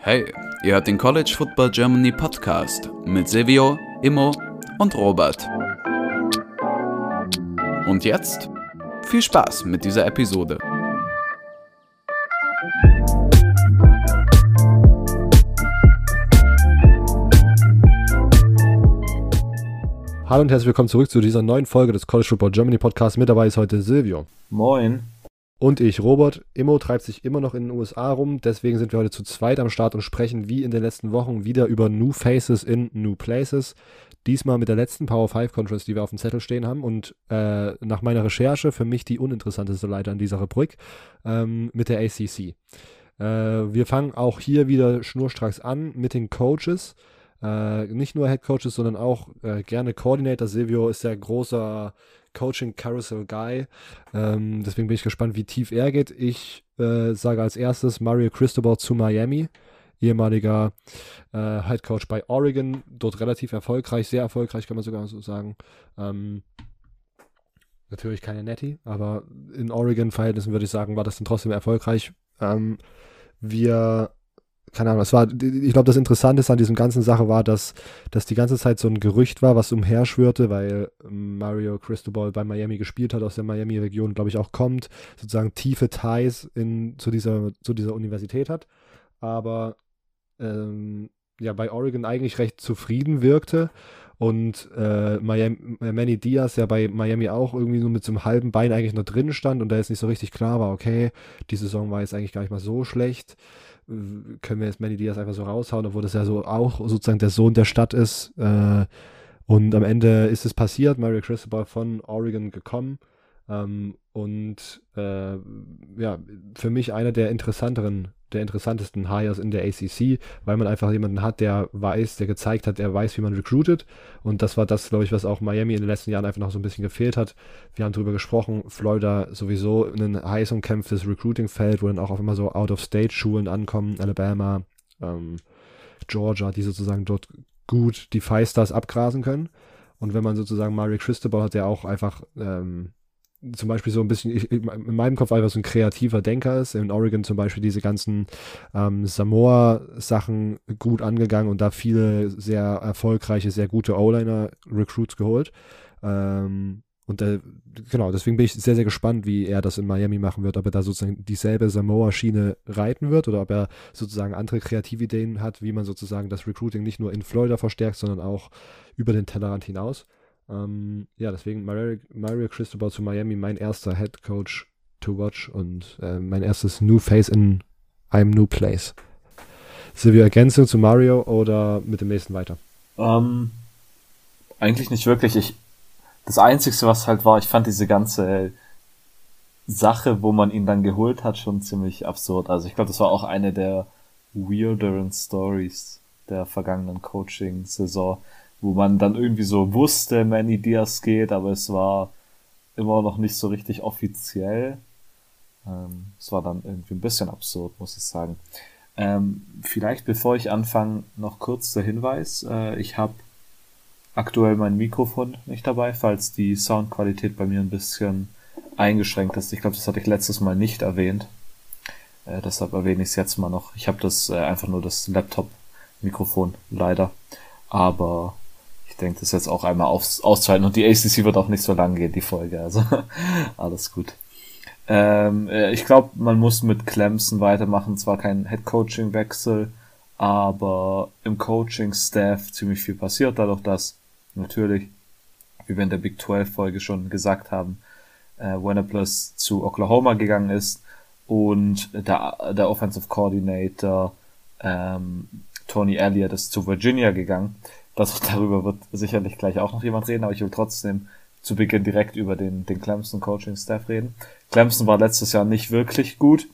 Hey, ihr hört den College Football Germany Podcast mit Silvio, Immo und Robert. Und jetzt viel Spaß mit dieser Episode. Hallo und herzlich willkommen zurück zu dieser neuen Folge des College Football Germany Podcasts. Mit dabei ist heute Silvio. Moin. Und ich, Robert. Immo treibt sich immer noch in den USA rum, deswegen sind wir heute zu zweit am Start und sprechen wie in den letzten Wochen wieder über New Faces in New Places. Diesmal mit der letzten Power 5 Conference, die wir auf dem Zettel stehen haben und äh, nach meiner Recherche für mich die uninteressanteste Leiter an dieser Rubrik ähm, mit der ACC. Äh, wir fangen auch hier wieder schnurstracks an mit den Coaches. Äh, nicht nur Head Coaches, sondern auch äh, gerne Coordinator. Silvio ist ja großer Coaching Carousel Guy. Ähm, deswegen bin ich gespannt, wie tief er geht. Ich äh, sage als erstes Mario Cristobal zu Miami. Ehemaliger äh, Head Coach bei Oregon, dort relativ erfolgreich, sehr erfolgreich, kann man sogar so sagen. Ähm, natürlich keine Netty, aber in Oregon-Verhältnissen würde ich sagen, war das dann trotzdem erfolgreich. Ähm, wir keine Ahnung, es war, ich glaube, das Interessante an diesem ganzen Sache war, dass, dass die ganze Zeit so ein Gerücht war, was umherschwirrte, weil Mario Cristobal bei Miami gespielt hat, aus der Miami-Region, glaube ich, auch kommt, sozusagen tiefe Ties in, zu, dieser, zu dieser Universität hat, aber ähm, ja, bei Oregon eigentlich recht zufrieden wirkte und äh, Miami, Manny Diaz ja bei Miami auch irgendwie so mit so einem halben Bein eigentlich noch drin stand und da jetzt nicht so richtig klar war, okay, die Saison war jetzt eigentlich gar nicht mal so schlecht können wir jetzt Manny Diaz einfach so raushauen, obwohl das ja so auch sozusagen der Sohn der Stadt ist. Äh, und am Ende ist es passiert, Mario Cristobal von Oregon gekommen. Ähm, und äh, ja, für mich einer der interessanteren der interessantesten Hires in der ACC, weil man einfach jemanden hat, der weiß, der gezeigt hat, er weiß, wie man recruitet. Und das war das, glaube ich, was auch Miami in den letzten Jahren einfach noch so ein bisschen gefehlt hat. Wir haben darüber gesprochen, Florida sowieso ein heiß umkämpftes Recruiting-Feld, wo dann auch auf immer so Out-of-State-Schulen ankommen, Alabama, ähm, Georgia, die sozusagen dort gut die Five Stars abgrasen können. Und wenn man sozusagen Mario Cristobal hat, der auch einfach ähm, zum Beispiel so ein bisschen, ich, in meinem Kopf einfach so ein kreativer Denker ist. In Oregon zum Beispiel diese ganzen ähm, Samoa-Sachen gut angegangen und da viele sehr erfolgreiche, sehr gute O-Liner-Recruits geholt. Ähm, und äh, genau, deswegen bin ich sehr, sehr gespannt, wie er das in Miami machen wird, ob er da sozusagen dieselbe Samoa-Schiene reiten wird oder ob er sozusagen andere Kreativideen hat, wie man sozusagen das Recruiting nicht nur in Florida verstärkt, sondern auch über den Tellerrand hinaus. Ähm, ja, deswegen Mario, Mario Cristobal zu Miami, mein erster Head Coach to watch und äh, mein erstes New Face in einem New Place. Silvio, Ergänzung zu Mario oder mit dem nächsten weiter? Ähm, eigentlich nicht wirklich. Ich, das Einzige, was halt war, ich fand diese ganze Sache, wo man ihn dann geholt hat, schon ziemlich absurd. Also ich glaube, das war auch eine der weirderen Stories der vergangenen Coaching-Saison wo man dann irgendwie so wusste, Manny Diaz geht, aber es war immer noch nicht so richtig offiziell. Ähm, es war dann irgendwie ein bisschen absurd, muss ich sagen. Ähm, vielleicht bevor ich anfange, noch kurz der Hinweis. Äh, ich habe aktuell mein Mikrofon nicht dabei, falls die Soundqualität bei mir ein bisschen eingeschränkt ist. Ich glaube, das hatte ich letztes Mal nicht erwähnt. Äh, deshalb erwähne ich es jetzt mal noch. Ich habe das äh, einfach nur das Laptop-Mikrofon, leider. Aber denke, das jetzt auch einmal aus, auszuhalten. Und die ACC wird auch nicht so lang gehen, die Folge. Also alles gut. Ähm, äh, ich glaube, man muss mit Clemson weitermachen. Zwar kein Head-Coaching-Wechsel, aber im Coaching-Staff ziemlich viel passiert, dadurch, dass natürlich, wie wir in der Big 12-Folge schon gesagt haben, äh, Plus zu Oklahoma gegangen ist und der, der Offensive Coordinator ähm, Tony Elliott ist zu Virginia gegangen. Das, darüber wird sicherlich gleich auch noch jemand reden, aber ich will trotzdem zu Beginn direkt über den, den Clemson Coaching Staff reden. Clemson war letztes Jahr nicht wirklich gut.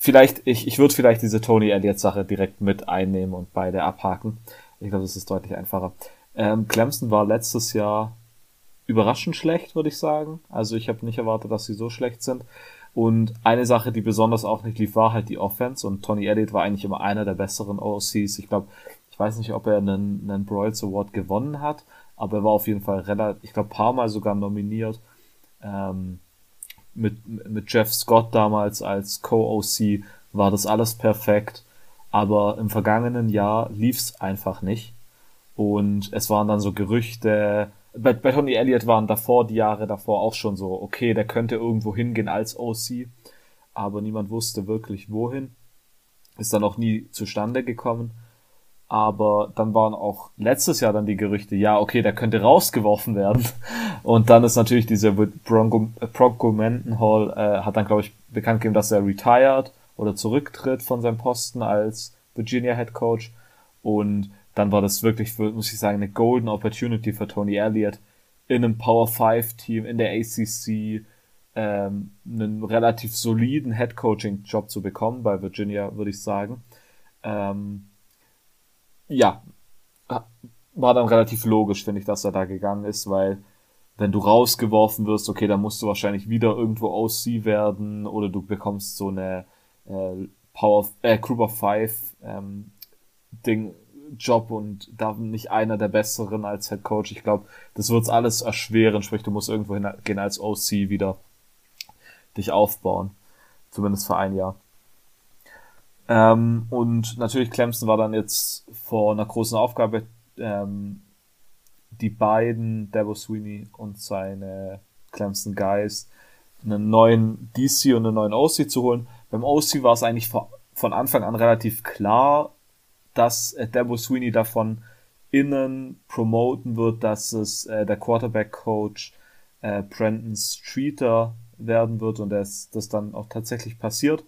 Vielleicht, ich, ich würde vielleicht diese Tony Elliott Sache direkt mit einnehmen und beide abhaken. Ich glaube, das ist deutlich einfacher. Ähm, Clemson war letztes Jahr überraschend schlecht, würde ich sagen. Also ich habe nicht erwartet, dass sie so schlecht sind. Und eine Sache, die besonders auch nicht lief, war halt die Offense. Und Tony Elliott war eigentlich immer einer der besseren OCs. Ich glaube, weiß nicht, ob er einen, einen Broyles Award gewonnen hat, aber er war auf jeden Fall relativ, ich glaube, paar Mal sogar nominiert. Ähm, mit, mit Jeff Scott damals als Co-OC war das alles perfekt. Aber im vergangenen Jahr lief's einfach nicht. Und es waren dann so Gerüchte, bei, bei Tony Elliott waren davor, die Jahre davor auch schon so, okay, der könnte irgendwo hingehen als OC, aber niemand wusste wirklich wohin. Ist dann auch nie zustande gekommen. Aber dann waren auch letztes Jahr dann die Gerüchte, ja, okay, der könnte rausgeworfen werden. Und dann ist natürlich dieser Bronco, Bronco Mendenhall, äh, hat dann, glaube ich, bekannt gegeben, dass er retired oder zurücktritt von seinem Posten als Virginia Head Coach. Und dann war das wirklich, muss ich sagen, eine golden Opportunity für Tony Elliott in einem Power 5 Team in der ACC ähm, einen relativ soliden Head Coaching Job zu bekommen bei Virginia, würde ich sagen. Ähm, ja, war dann relativ logisch, finde ich, dass er da gegangen ist, weil wenn du rausgeworfen wirst, okay, dann musst du wahrscheinlich wieder irgendwo OC werden oder du bekommst so eine äh, Power äh, Group of Five ähm, Ding Job und da nicht einer der besseren als Head Coach. Ich glaube, das wird's alles erschweren, sprich, du musst irgendwo hingehen als OC wieder dich aufbauen. Zumindest für ein Jahr. Ähm, und natürlich Clemson war dann jetzt vor einer großen Aufgabe, ähm, die beiden, Debo Sweeney und seine Clemson Guys, einen neuen DC und einen neuen OC zu holen. Beim OC war es eigentlich von Anfang an relativ klar, dass äh, Debo Sweeney davon innen promoten wird, dass es äh, der Quarterback-Coach äh, Brandon Streeter werden wird und das, das dann auch tatsächlich passiert.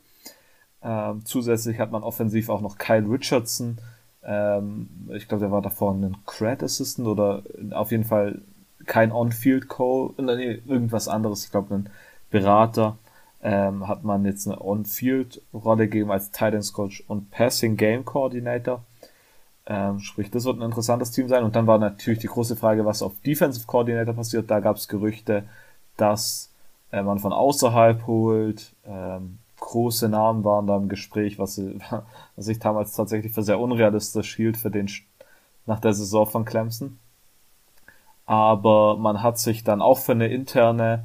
Ähm, zusätzlich hat man offensiv auch noch Kyle Richardson. Ähm, ich glaube, der war davor ein Cred Assistant oder auf jeden Fall kein On-Field Coach, nee, irgendwas anderes. Ich glaube, ein Berater. Ähm, hat man jetzt eine On-Field-Rolle gegeben als Titans Coach und Passing Game Coordinator. Ähm, sprich, das wird ein interessantes Team sein. Und dann war natürlich die große Frage, was auf Defensive Coordinator passiert. Da gab es Gerüchte, dass äh, man von außerhalb holt. Ähm, große Namen waren da im Gespräch, was, was ich damals tatsächlich für sehr unrealistisch hielt für den nach der Saison von Clemson. Aber man hat sich dann auch für eine interne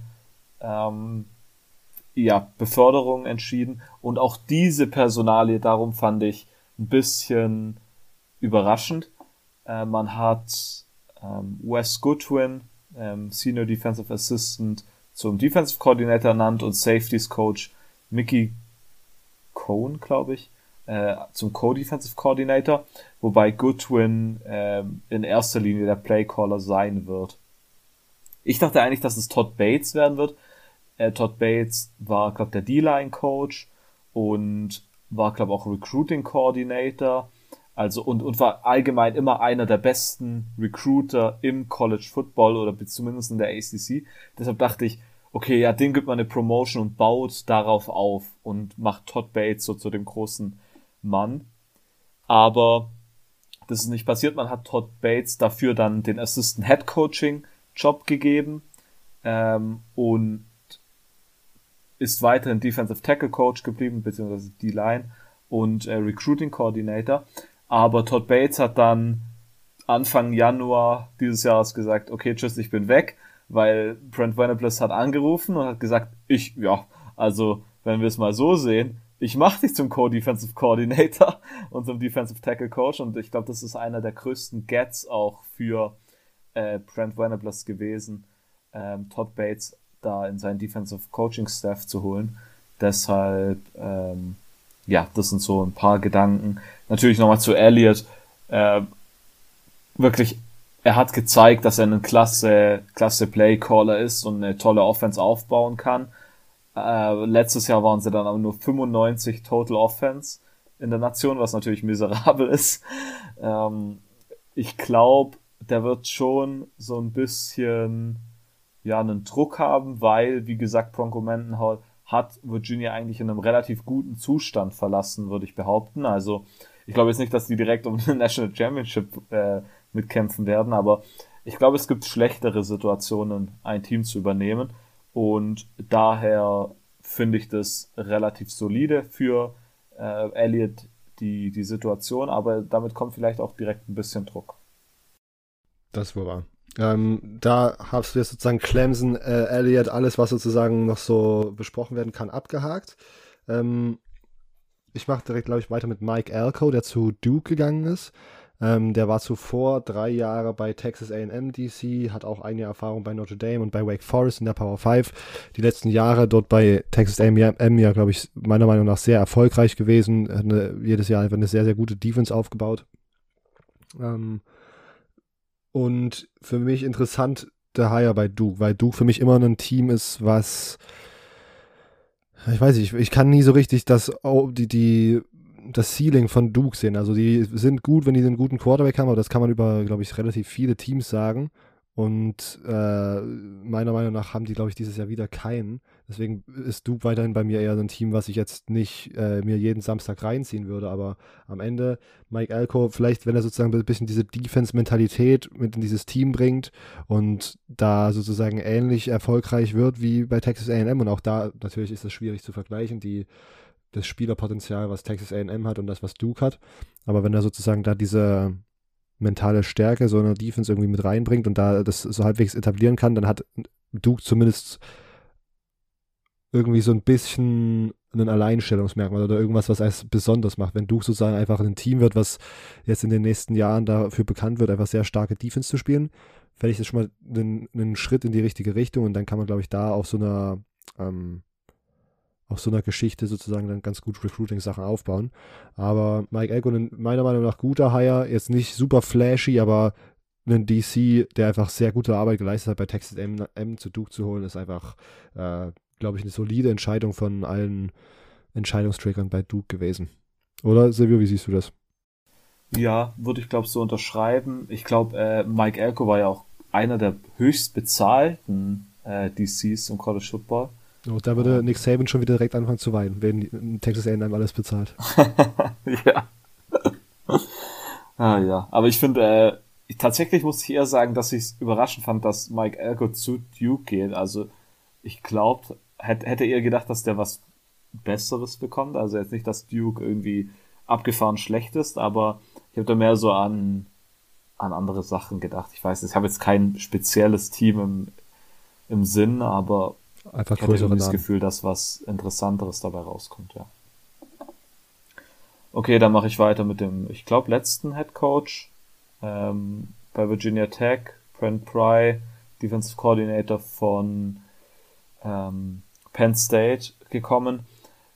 ähm, ja, Beförderung entschieden. Und auch diese Personalie, darum fand ich ein bisschen überraschend. Äh, man hat ähm, Wes Goodwin, ähm, Senior Defensive Assistant, zum Defensive Coordinator ernannt und Safeties Coach Mickey Cohn, glaube ich, äh, zum Co-Defensive Coordinator, wobei Goodwin äh, in erster Linie der Playcaller sein wird. Ich dachte eigentlich, dass es Todd Bates werden wird, äh, Todd Bates war, glaube der D-Line-Coach und war, glaube auch Recruiting-Coordinator. Also und, und war allgemein immer einer der besten Recruiter im College Football oder zumindest in der ACC. Deshalb dachte ich, okay, ja, den gibt man eine Promotion und baut darauf auf und macht Todd Bates so zu dem großen Mann. Aber das ist nicht passiert. Man hat Todd Bates dafür dann den Assistant Head Coaching Job gegeben ähm, und ist weiterhin Defensive Tackle Coach geblieben, beziehungsweise D-Line und äh, Recruiting Coordinator. Aber Todd Bates hat dann Anfang Januar dieses Jahres gesagt, okay, tschüss, ich bin weg, weil Brent Venables hat angerufen und hat gesagt, ich, ja, also, wenn wir es mal so sehen, ich mache dich zum Co-Defensive Coordinator und zum Defensive Tackle Coach und ich glaube, das ist einer der größten Gets auch für äh, Brent Venables gewesen, ähm, Todd Bates da in seinen Defensive Coaching Staff zu holen. Deshalb, ähm, ja, das sind so ein paar Gedanken. Natürlich nochmal zu Elliott. Äh, wirklich, er hat gezeigt, dass er ein klasse, klasse Playcaller ist und eine tolle Offense aufbauen kann. Äh, letztes Jahr waren sie dann aber nur 95 Total Offense in der Nation, was natürlich miserabel ist. Ähm, ich glaube, der wird schon so ein bisschen ja einen Druck haben, weil, wie gesagt, Bronco Mendenhall hat Virginia eigentlich in einem relativ guten Zustand verlassen, würde ich behaupten. Also ich glaube jetzt nicht, dass die direkt um den National Championship äh, mitkämpfen werden, aber ich glaube, es gibt schlechtere Situationen, ein Team zu übernehmen. Und daher finde ich das relativ solide für äh, Elliott die, die Situation, aber damit kommt vielleicht auch direkt ein bisschen Druck. Das war wahr. Ähm, da hast du jetzt sozusagen Clemson, äh, Elliott, alles, was sozusagen noch so besprochen werden kann, abgehakt. Ähm, ich mache direkt, glaube ich, weiter mit Mike Elko, der zu Duke gegangen ist. Ähm, der war zuvor drei Jahre bei Texas AM DC, hat auch eine Erfahrung bei Notre Dame und bei Wake Forest in der Power 5. Die letzten Jahre dort bei Texas AM ja, glaube ich, meiner Meinung nach sehr erfolgreich gewesen. Hat eine, jedes Jahr einfach eine sehr, sehr gute Defense aufgebaut. Ähm, und für mich interessant der Hire bei Duke, weil Duke für mich immer ein Team ist, was ich weiß nicht, ich kann nie so richtig das, die, die das Ceiling von Duke sehen. Also die sind gut, wenn die einen guten Quarterback haben, aber das kann man über, glaube ich, relativ viele Teams sagen. Und äh, meiner Meinung nach haben die, glaube ich, dieses Jahr wieder keinen. Deswegen ist Duke weiterhin bei mir eher so ein Team, was ich jetzt nicht äh, mir jeden Samstag reinziehen würde. Aber am Ende, Mike Elko, vielleicht, wenn er sozusagen ein bisschen diese Defense-Mentalität mit in dieses Team bringt und da sozusagen ähnlich erfolgreich wird wie bei Texas AM. Und auch da natürlich ist es schwierig zu vergleichen. Die das Spielerpotenzial, was Texas AM hat und das, was Duke hat. Aber wenn er sozusagen da diese mentale Stärke so eine Defense irgendwie mit reinbringt und da das so halbwegs etablieren kann, dann hat Duke zumindest irgendwie so ein bisschen ein Alleinstellungsmerkmal oder irgendwas, was es besonders macht. Wenn Duke sozusagen einfach ein Team wird, was jetzt in den nächsten Jahren dafür bekannt wird, einfach sehr starke Defense zu spielen, fände ich das schon mal einen, einen Schritt in die richtige Richtung und dann kann man, glaube ich, da auf so einer ähm, auf so einer Geschichte sozusagen dann ganz gut Recruiting-Sachen aufbauen. Aber Mike Elko, meiner Meinung nach guter Hire, jetzt nicht super flashy, aber einen DC, der einfach sehr gute Arbeit geleistet hat, bei Texas M, M zu Duke zu holen, ist einfach, äh, glaube ich, eine solide Entscheidung von allen Entscheidungsträgern bei Duke gewesen. Oder Silvio, wie siehst du das? Ja, würde ich glaube so unterschreiben. Ich glaube, äh, Mike Elko war ja auch einer der höchst bezahlten äh, DCs im College Football. Oh, da würde Nick Saban schon wieder direkt anfangen zu weinen, wenn Texas A&M alles bezahlt. ja. ah ja, aber ich finde, äh, tatsächlich muss ich eher sagen, dass ich es überraschend fand, dass Mike Elko zu Duke geht. Also ich glaube, hätte hätte eher gedacht, dass der was Besseres bekommt. Also jetzt nicht, dass Duke irgendwie abgefahren schlecht ist, aber ich habe da mehr so an, an andere Sachen gedacht. Ich weiß, ich habe jetzt kein spezielles Team im, im Sinn, aber Einfach ich hatte das Gefühl, dass was Interessanteres dabei rauskommt, ja. Okay, dann mache ich weiter mit dem, ich glaube, letzten Head Coach ähm, bei Virginia Tech, Brent Pry, Defensive Coordinator von ähm, Penn State gekommen.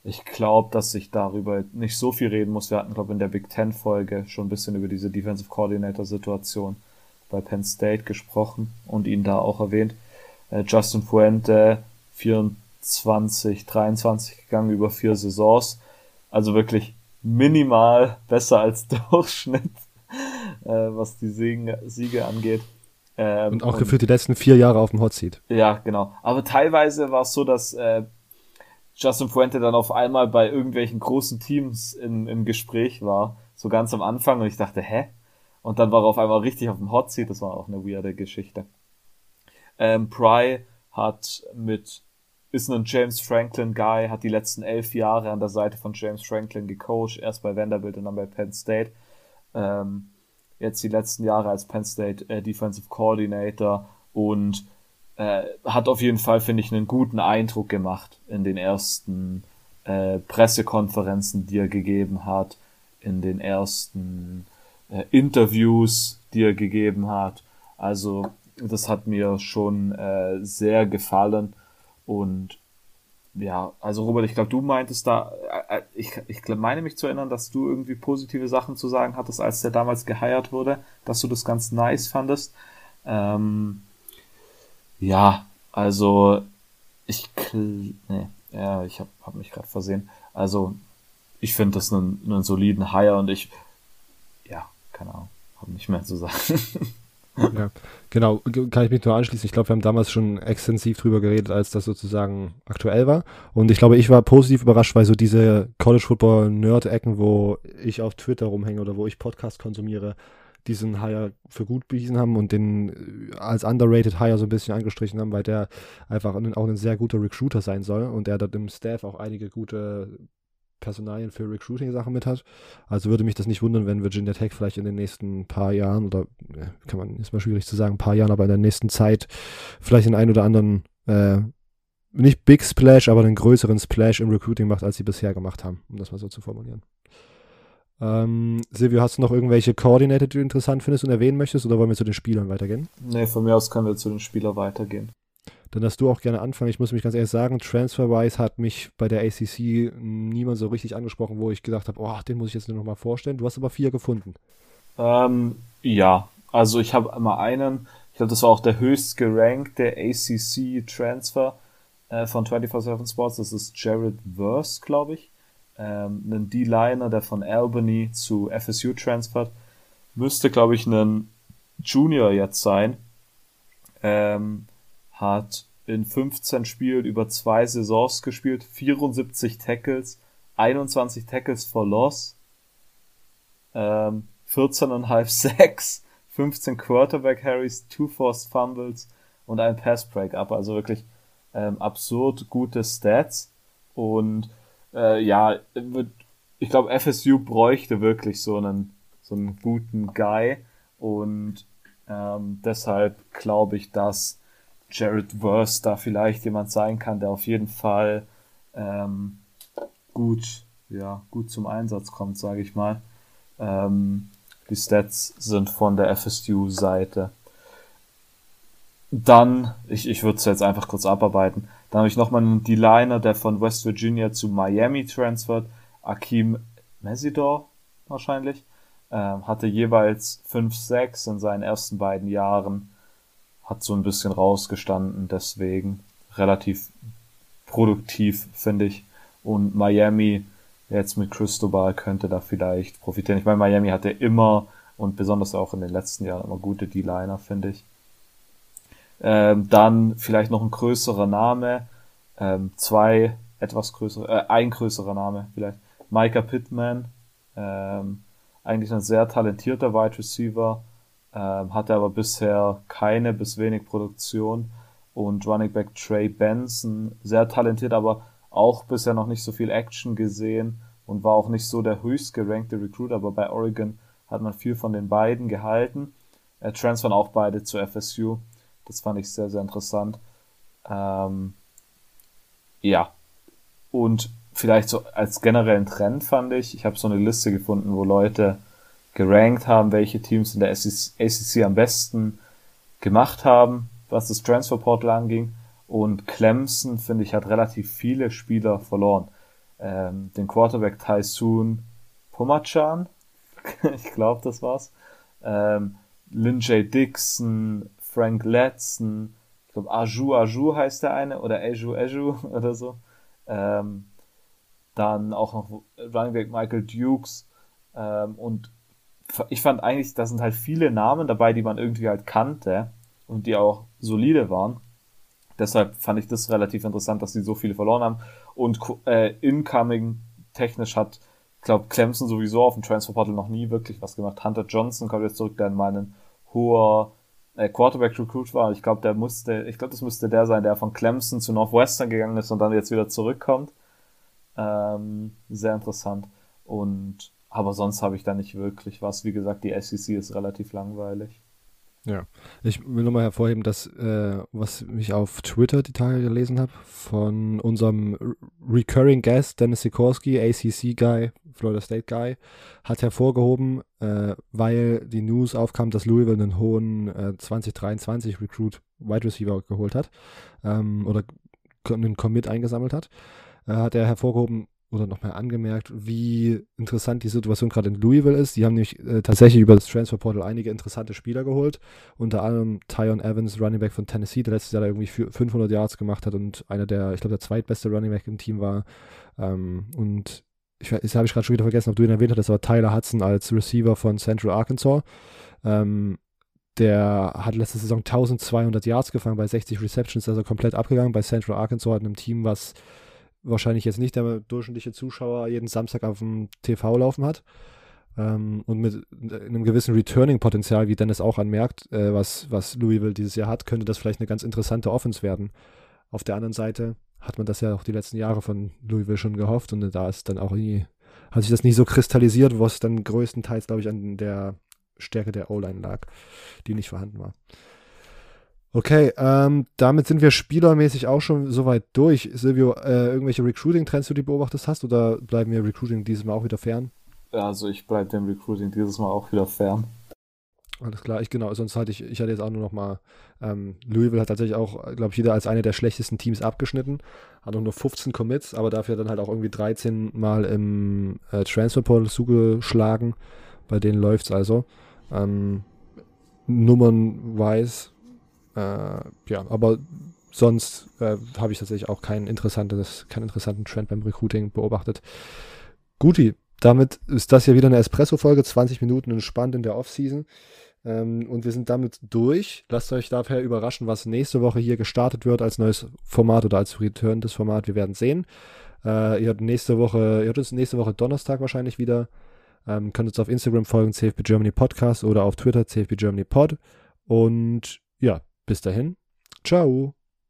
Ich glaube, dass ich darüber nicht so viel reden muss. Wir hatten, glaube ich, in der Big Ten Folge schon ein bisschen über diese Defensive Coordinator Situation bei Penn State gesprochen und ihn da auch erwähnt. Äh, Justin Fuente 24, 23 gegangen über vier Saisons. Also wirklich minimal besser als Durchschnitt, äh, was die Siege, Siege angeht. Ähm, und auch gefühlt die letzten vier Jahre auf dem Hot Seat. Ja, genau. Aber teilweise war es so, dass äh, Justin Fuente dann auf einmal bei irgendwelchen großen Teams im, im Gespräch war, so ganz am Anfang und ich dachte, hä? Und dann war er auf einmal richtig auf dem Hot Seat, das war auch eine weirde Geschichte. Ähm, Pry hat mit ist ein James Franklin Guy, hat die letzten elf Jahre an der Seite von James Franklin gecoacht, erst bei Vanderbilt und dann bei Penn State. Ähm, jetzt die letzten Jahre als Penn State äh, Defensive Coordinator und äh, hat auf jeden Fall, finde ich, einen guten Eindruck gemacht in den ersten äh, Pressekonferenzen, die er gegeben hat, in den ersten äh, Interviews, die er gegeben hat. Also das hat mir schon äh, sehr gefallen und ja, also Robert, ich glaube, du meintest da, äh, äh, ich, ich meine mich zu erinnern, dass du irgendwie positive Sachen zu sagen hattest, als der damals geheiert wurde, dass du das ganz nice fandest. Ähm, ja, also ich, nee, ja, ich habe hab mich gerade versehen. Also ich finde das einen, einen soliden Hire und ich, ja, keine Ahnung, habe nicht mehr zu sagen. Ja, genau, kann ich mich nur anschließen. Ich glaube, wir haben damals schon extensiv drüber geredet, als das sozusagen aktuell war. Und ich glaube, ich war positiv überrascht, weil so diese College Football Nerd-Ecken, wo ich auf Twitter rumhänge oder wo ich Podcast konsumiere, diesen Hire für gut bewiesen haben und den als underrated Hire so ein bisschen angestrichen haben, weil der einfach auch ein sehr guter Recruiter sein soll und er dort im Staff auch einige gute Personalien für Recruiting-Sachen mit hat. Also würde mich das nicht wundern, wenn Virginia Tech vielleicht in den nächsten paar Jahren oder kann man, ist mal schwierig zu sagen, ein paar Jahren, aber in der nächsten Zeit vielleicht den einen oder anderen, äh, nicht Big Splash, aber einen größeren Splash im Recruiting macht, als sie bisher gemacht haben, um das mal so zu formulieren. Ähm, Silvio, hast du noch irgendwelche Koordinator, die du interessant findest und erwähnen möchtest, oder wollen wir zu den Spielern weitergehen? Nee, von mir aus können wir zu den Spielern weitergehen. Dann darfst du auch gerne anfangen. Ich muss mich ganz ehrlich sagen, TransferWise hat mich bei der ACC niemand so richtig angesprochen, wo ich gesagt habe, oh, den muss ich jetzt nur noch mal vorstellen. Du hast aber vier gefunden. Ähm, ja, also ich habe immer einen, ich glaube, das war auch der höchst gerankte ACC-Transfer äh, von 24-7 Sports, das ist Jared Verse, glaube ich ähm, einen D-Liner, der von Albany zu FSU transfert. Müsste, glaube ich, ein Junior jetzt sein. Ähm, hat in 15 Spielen über zwei Saisons gespielt, 74 Tackles, 21 Tackles for Loss, ähm, 14,5 Sacks, 15 Quarterback Harrys, 2 Forced Fumbles und ein Pass Breakup. Also wirklich ähm, absurd gute Stats. Und äh, ja, ich glaube, FSU bräuchte wirklich so einen, so einen guten Guy und ähm, deshalb glaube ich, dass Jared Verse da vielleicht jemand sein kann, der auf jeden Fall ähm, gut, ja, gut zum Einsatz kommt, sage ich mal. Ähm, die Stats sind von der FSU-Seite. Dann, ich, ich würde es jetzt einfach kurz abarbeiten. Dann habe ich nochmal einen D-Liner, der von West Virginia zu Miami transfert. Akeem Mesidor wahrscheinlich. Ähm, hatte jeweils 5-6 in seinen ersten beiden Jahren. Hat so ein bisschen rausgestanden, deswegen relativ produktiv, finde ich. Und Miami jetzt mit Cristobal könnte da vielleicht profitieren. Ich meine, Miami hatte immer und besonders auch in den letzten Jahren immer gute D-Liner, finde ich. Ähm, dann vielleicht noch ein größerer Name, ähm, zwei etwas größere, äh, ein größerer Name vielleicht. Micah Pittman, ähm, eigentlich ein sehr talentierter Wide Receiver, ähm, hatte aber bisher keine bis wenig Produktion. Und Running Back Trey Benson, sehr talentiert, aber auch bisher noch nicht so viel Action gesehen und war auch nicht so der höchst gerankte Recruit, aber bei Oregon hat man viel von den beiden gehalten. Er transfern auch beide zu FSU. Das fand ich sehr, sehr interessant. Ähm, ja. Und vielleicht so als generellen Trend fand ich, ich habe so eine Liste gefunden, wo Leute gerankt haben, welche Teams in der ACC am besten gemacht haben, was das Transferportal anging. Und Clemson, finde ich, hat relativ viele Spieler verloren. Ähm, den Quarterback Tysoon Pomachan, ich glaube, das war's. Ähm, Lynn J. Dixon, Frank Letson, ich glaube Aju Aju heißt der eine oder Eju Eju oder so. Ähm, dann auch noch Running Back Michael Dukes ähm, und ich fand eigentlich, da sind halt viele Namen dabei, die man irgendwie halt kannte und die auch solide waren. Deshalb fand ich das relativ interessant, dass sie so viele verloren haben. Und äh, incoming technisch hat, glaube Clemson sowieso auf dem Transferportal noch nie wirklich was gemacht. Hunter Johnson kommt jetzt zurück, der in meinen hoher äh, Quarterback Recruit war. Ich glaube, der musste, ich glaube, das müsste der sein, der von Clemson zu Northwestern gegangen ist und dann jetzt wieder zurückkommt. Ähm, sehr interessant. Und aber sonst habe ich da nicht wirklich was. Wie gesagt, die SEC ist relativ langweilig. Ja, ich will nochmal hervorheben, dass, äh, was ich auf Twitter die Tage gelesen habe, von unserem Recurring Guest, Dennis Sikorski, ACC-Guy, Florida State-Guy, hat hervorgehoben, äh, weil die News aufkam, dass Louisville einen hohen äh, 2023 Recruit Wide Receiver geholt hat ähm, oder einen Commit eingesammelt hat, äh, hat er hervorgehoben, oder nochmal angemerkt, wie interessant die Situation gerade in Louisville ist. Die haben nämlich äh, tatsächlich über das Transfer Portal einige interessante Spieler geholt. Unter anderem Tyon Evans, Running Back von Tennessee, der letztes Jahr da irgendwie 500 Yards gemacht hat und einer der, ich glaube, der zweitbeste Running Back im Team war. Ähm, und ich, das habe ich gerade schon wieder vergessen, ob du ihn erwähnt hast, das war Tyler Hudson als Receiver von Central Arkansas. Ähm, der hat letzte Saison 1200 Yards gefangen bei 60 Receptions, also komplett abgegangen bei Central Arkansas, einem Team, was wahrscheinlich jetzt nicht der durchschnittliche Zuschauer jeden Samstag auf dem TV laufen hat. Ähm, und mit einem gewissen Returning-Potenzial, wie Dennis auch anmerkt, äh, was, was Louisville dieses Jahr hat, könnte das vielleicht eine ganz interessante Offense werden. Auf der anderen Seite hat man das ja auch die letzten Jahre von Louisville schon gehofft und da ist dann auch irgendwie, hat sich das nicht so kristallisiert, was dann größtenteils, glaube ich, an der Stärke der O-Line lag, die nicht vorhanden war. Okay, ähm, damit sind wir spielermäßig auch schon soweit durch. Silvio, äh, irgendwelche Recruiting-Trends, die du beobachtet hast, oder bleiben wir Recruiting dieses Mal auch wieder fern? Ja, also ich bleibe dem Recruiting dieses Mal auch wieder fern. Alles klar, ich genau, sonst hatte ich, ich hatte jetzt auch nur noch mal, ähm, Louisville hat tatsächlich auch, glaube ich, wieder als eine der schlechtesten Teams abgeschnitten, hat auch nur 15 Commits, aber dafür dann halt auch irgendwie 13 Mal im äh, Transferportal zugeschlagen, bei denen läuft es also. Ähm, Nummern-wise ja, aber sonst äh, habe ich tatsächlich auch kein interessantes, keinen interessanten Trend beim Recruiting beobachtet. Guti, damit ist das ja wieder eine Espresso-Folge, 20 Minuten entspannt in der Offseason. Ähm, und wir sind damit durch. Lasst euch daher überraschen, was nächste Woche hier gestartet wird als neues Format oder als Return des Format. Wir werden sehen. Äh, ihr habt nächste Woche, ihr habt uns nächste Woche Donnerstag wahrscheinlich wieder. Ähm, könnt uns auf Instagram folgen, CFB Germany Podcast oder auf Twitter, CFB Germany Pod. Und ja, bis dahin, ciao.